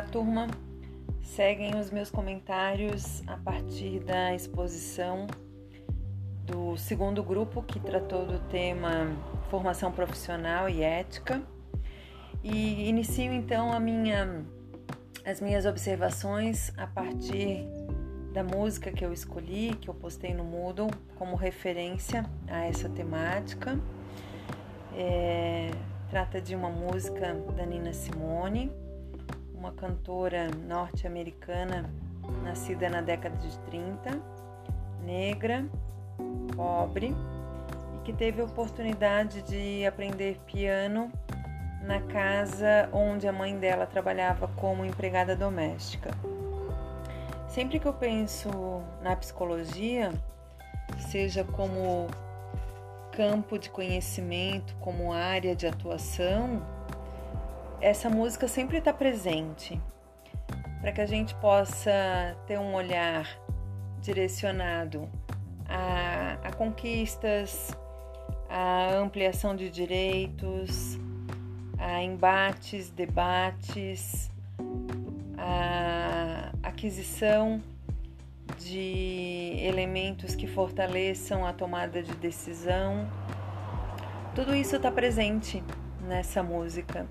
Olá, turma. Seguem os meus comentários a partir da exposição do segundo grupo que tratou do tema formação profissional e ética. E inicio então a minha, as minhas observações a partir da música que eu escolhi, que eu postei no Moodle como referência a essa temática. É, trata de uma música da Nina Simone uma cantora norte-americana nascida na década de 30, negra, pobre e que teve a oportunidade de aprender piano na casa onde a mãe dela trabalhava como empregada doméstica. Sempre que eu penso na psicologia, seja como campo de conhecimento, como área de atuação, essa música sempre está presente para que a gente possa ter um olhar direcionado a, a conquistas, a ampliação de direitos, a embates, debates, a aquisição de elementos que fortaleçam a tomada de decisão. Tudo isso está presente nessa música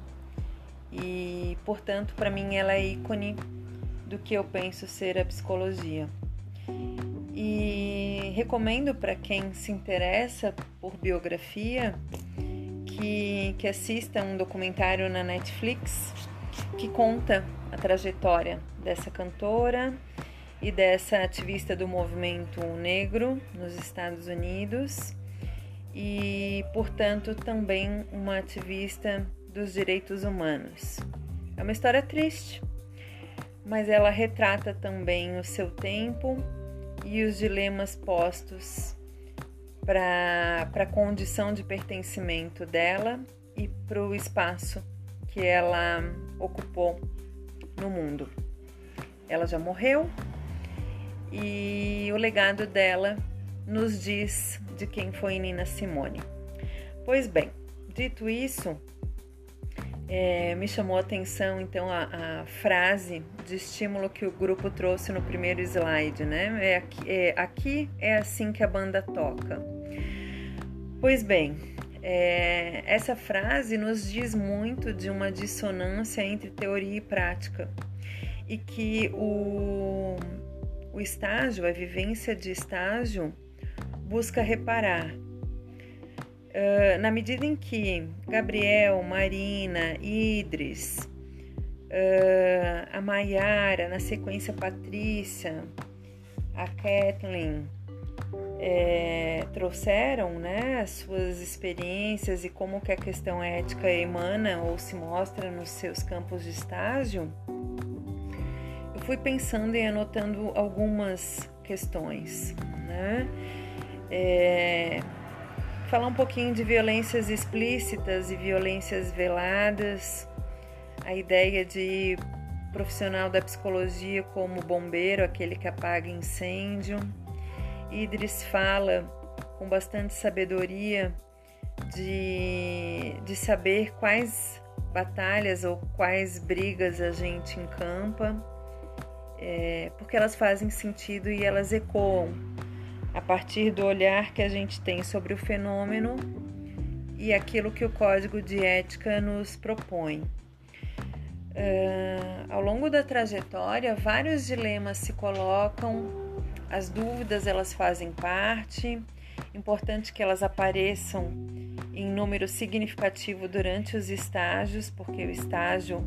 e, portanto, para mim ela é ícone do que eu penso ser a psicologia. E recomendo para quem se interessa por biografia que, que assista um documentário na Netflix que conta a trajetória dessa cantora e dessa ativista do movimento negro nos Estados Unidos e, portanto, também uma ativista dos direitos humanos. É uma história triste, mas ela retrata também o seu tempo e os dilemas postos para a condição de pertencimento dela e para o espaço que ela ocupou no mundo. Ela já morreu e o legado dela nos diz de quem foi Nina Simone. Pois bem, dito isso, é, me chamou a atenção então a, a, frase de estímulo que o grupo trouxe no primeiro slide, né? É aqui, é, aqui é assim que a banda toca. Pois bem, é, essa frase nos diz muito de uma dissonância entre teoria e prática e que o, o estágio, a vivência de estágio, busca reparar Uh, na medida em que Gabriel, Marina, Idris, uh, a Maiara, na sequência Patrícia, a Kathleen, é, trouxeram né, as suas experiências e como que a questão ética emana ou se mostra nos seus campos de estágio, eu fui pensando e anotando algumas questões. Né? É, falar um pouquinho de violências explícitas e violências veladas, a ideia de profissional da psicologia como bombeiro, aquele que apaga incêndio. Idris fala com bastante sabedoria de, de saber quais batalhas ou quais brigas a gente encampa, é, porque elas fazem sentido e elas ecoam a partir do olhar que a gente tem sobre o fenômeno e aquilo que o código de ética nos propõe. Uh, ao longo da trajetória, vários dilemas se colocam, as dúvidas elas fazem parte, importante que elas apareçam em número significativo durante os estágios, porque o estágio,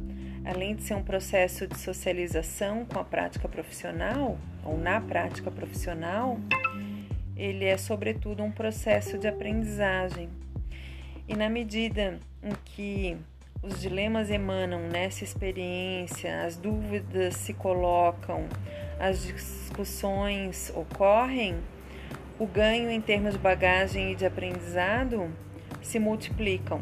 além de ser um processo de socialização com a prática profissional ou na prática profissional, ele é sobretudo um processo de aprendizagem. E na medida em que os dilemas emanam nessa experiência, as dúvidas se colocam, as discussões ocorrem, o ganho em termos de bagagem e de aprendizado se multiplicam.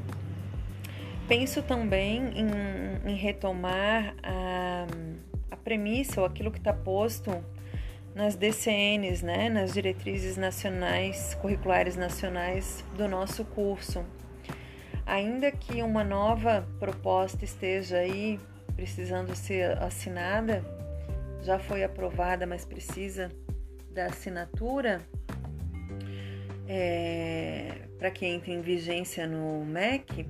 Penso também em, em retomar a, a premissa ou aquilo que está posto nas DCNs, né, nas diretrizes nacionais, curriculares nacionais do nosso curso. Ainda que uma nova proposta esteja aí precisando ser assinada, já foi aprovada, mas precisa da assinatura é, para que entre em vigência no MEC,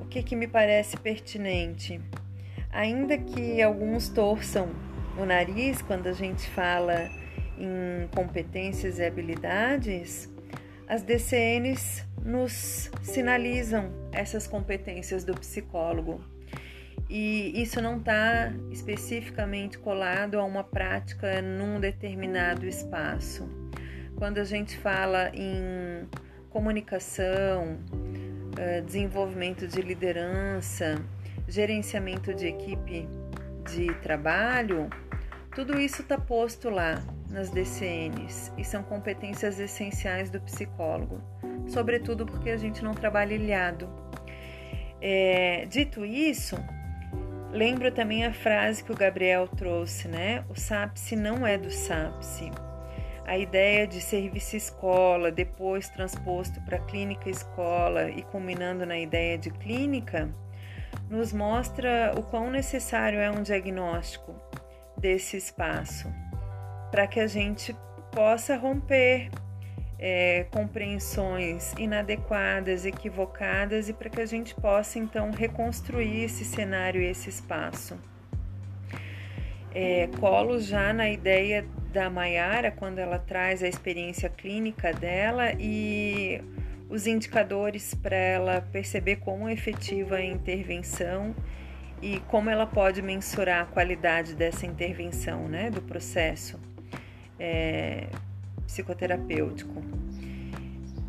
o que, que me parece pertinente? Ainda que alguns torçam o nariz quando a gente fala em competências e habilidades, as DCNs nos sinalizam essas competências do psicólogo. E isso não está especificamente colado a uma prática num determinado espaço. Quando a gente fala em comunicação, eh, desenvolvimento de liderança, gerenciamento de equipe de trabalho, tudo isso está posto lá nas DCNs e são competências essenciais do psicólogo, sobretudo porque a gente não trabalha ilhado. É, dito isso, lembro também a frase que o Gabriel trouxe, né? O SAPSE não é do SAPSE. A ideia de serviço escola, depois transposto para clínica escola e culminando na ideia de clínica, nos mostra o quão necessário é um diagnóstico desse espaço para que a gente possa romper é, compreensões inadequadas, equivocadas e para que a gente possa então reconstruir esse cenário e esse espaço. É, colo já na ideia da Maiara quando ela traz a experiência clínica dela e os indicadores para ela perceber como efetiva a intervenção e como ela pode mensurar a qualidade dessa intervenção, né, do processo é, psicoterapêutico.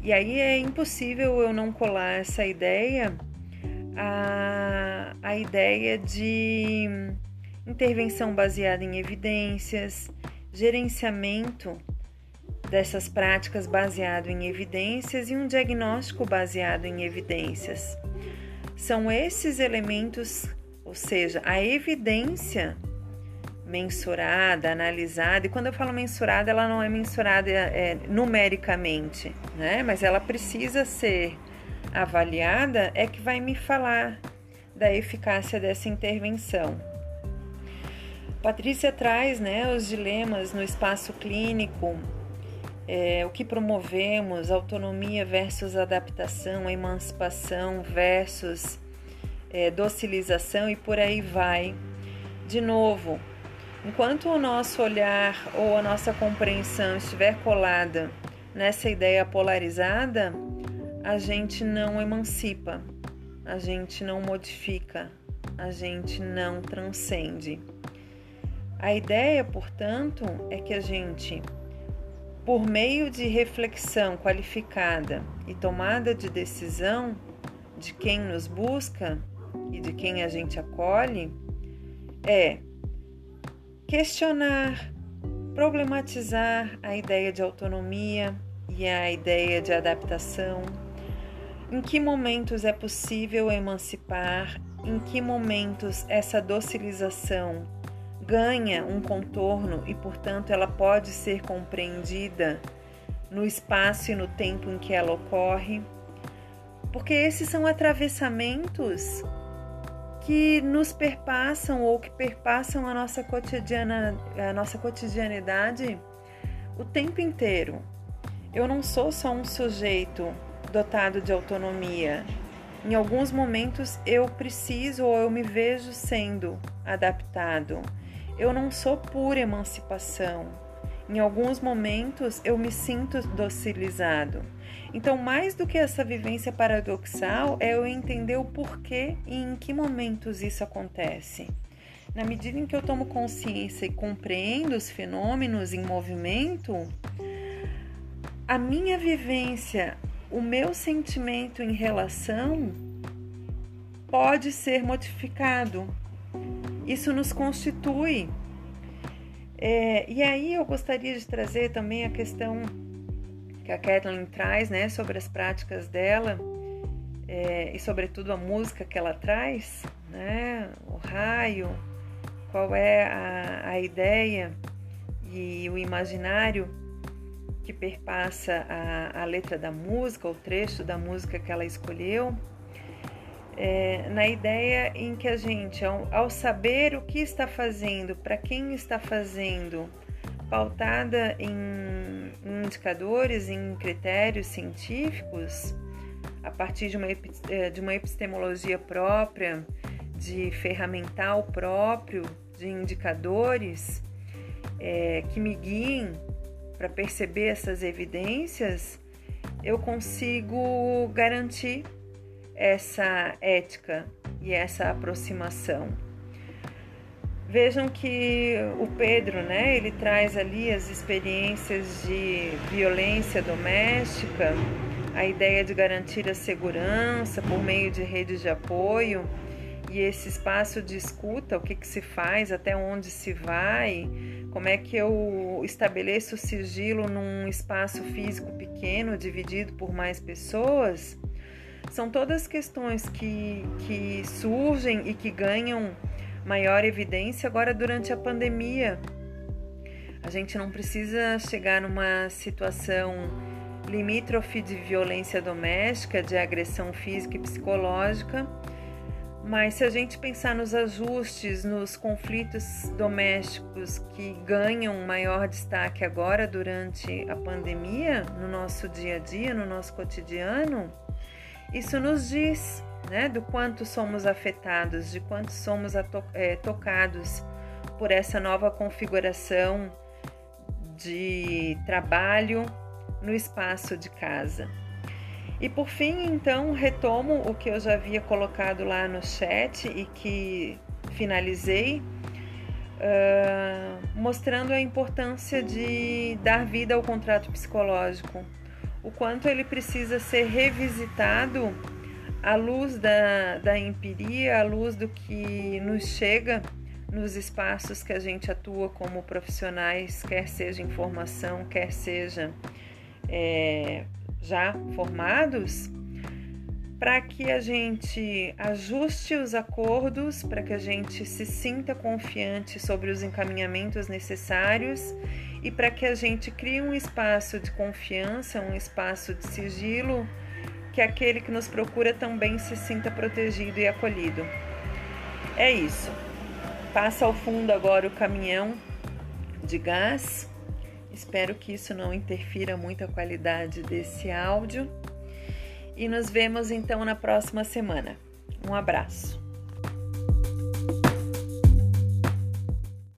E aí é impossível eu não colar essa ideia a, a ideia de intervenção baseada em evidências, gerenciamento dessas práticas baseado em evidências e um diagnóstico baseado em evidências. São esses elementos, ou seja, a evidência mensurada, analisada. E quando eu falo mensurada, ela não é mensurada é, numericamente, né? Mas ela precisa ser avaliada, é que vai me falar da eficácia dessa intervenção. Patrícia traz né, os dilemas no espaço clínico, é, o que promovemos, autonomia versus adaptação, emancipação versus é, docilização e por aí vai. De novo, Enquanto o nosso olhar ou a nossa compreensão estiver colada nessa ideia polarizada, a gente não emancipa, a gente não modifica, a gente não transcende. A ideia, portanto, é que a gente, por meio de reflexão qualificada e tomada de decisão de quem nos busca e de quem a gente acolhe, é questionar, problematizar a ideia de autonomia e a ideia de adaptação. Em que momentos é possível emancipar? Em que momentos essa docilização ganha um contorno e, portanto, ela pode ser compreendida no espaço e no tempo em que ela ocorre? Porque esses são atravessamentos que nos perpassam ou que perpassam a nossa cotidiana, a nossa cotidianidade o tempo inteiro. Eu não sou só um sujeito dotado de autonomia. Em alguns momentos eu preciso ou eu me vejo sendo adaptado. Eu não sou pura emancipação. Em alguns momentos eu me sinto docilizado. Então, mais do que essa vivência paradoxal, é eu entender o porquê e em que momentos isso acontece. Na medida em que eu tomo consciência e compreendo os fenômenos em movimento, a minha vivência, o meu sentimento em relação pode ser modificado. Isso nos constitui. É, e aí eu gostaria de trazer também a questão que a Kathleen traz, né, sobre as práticas dela é, e sobretudo a música que ela traz, né, o raio, qual é a, a ideia e o imaginário que perpassa a, a letra da música, o trecho da música que ela escolheu. É, na ideia em que a gente, ao, ao saber o que está fazendo, para quem está fazendo, pautada em, em indicadores, em critérios científicos, a partir de uma, é, de uma epistemologia própria, de ferramental próprio, de indicadores é, que me guiem para perceber essas evidências, eu consigo garantir essa ética e essa aproximação. Vejam que o Pedro, né, ele traz ali as experiências de violência doméstica, a ideia de garantir a segurança por meio de redes de apoio e esse espaço de escuta, o que, que se faz, até onde se vai, como é que eu estabeleço o sigilo num espaço físico pequeno, dividido por mais pessoas, são todas questões que, que surgem e que ganham maior evidência agora durante a pandemia. A gente não precisa chegar numa situação limítrofe de violência doméstica, de agressão física e psicológica, mas se a gente pensar nos ajustes, nos conflitos domésticos que ganham maior destaque agora durante a pandemia, no nosso dia a dia, no nosso cotidiano, isso nos diz né, do quanto somos afetados, de quanto somos é, tocados por essa nova configuração de trabalho no espaço de casa. E por fim, então, retomo o que eu já havia colocado lá no chat e que finalizei, uh, mostrando a importância de dar vida ao contrato psicológico, o quanto ele precisa ser revisitado à luz da, da empiria, à luz do que nos chega nos espaços que a gente atua como profissionais, quer seja em formação, quer seja é, já formados, para que a gente ajuste os acordos, para que a gente se sinta confiante sobre os encaminhamentos necessários e para que a gente crie um espaço de confiança, um espaço de sigilo, que aquele que nos procura também se sinta protegido e acolhido. É isso. Passa ao fundo agora o caminhão de gás Espero que isso não interfira muito a qualidade desse áudio. E nos vemos então na próxima semana. Um abraço.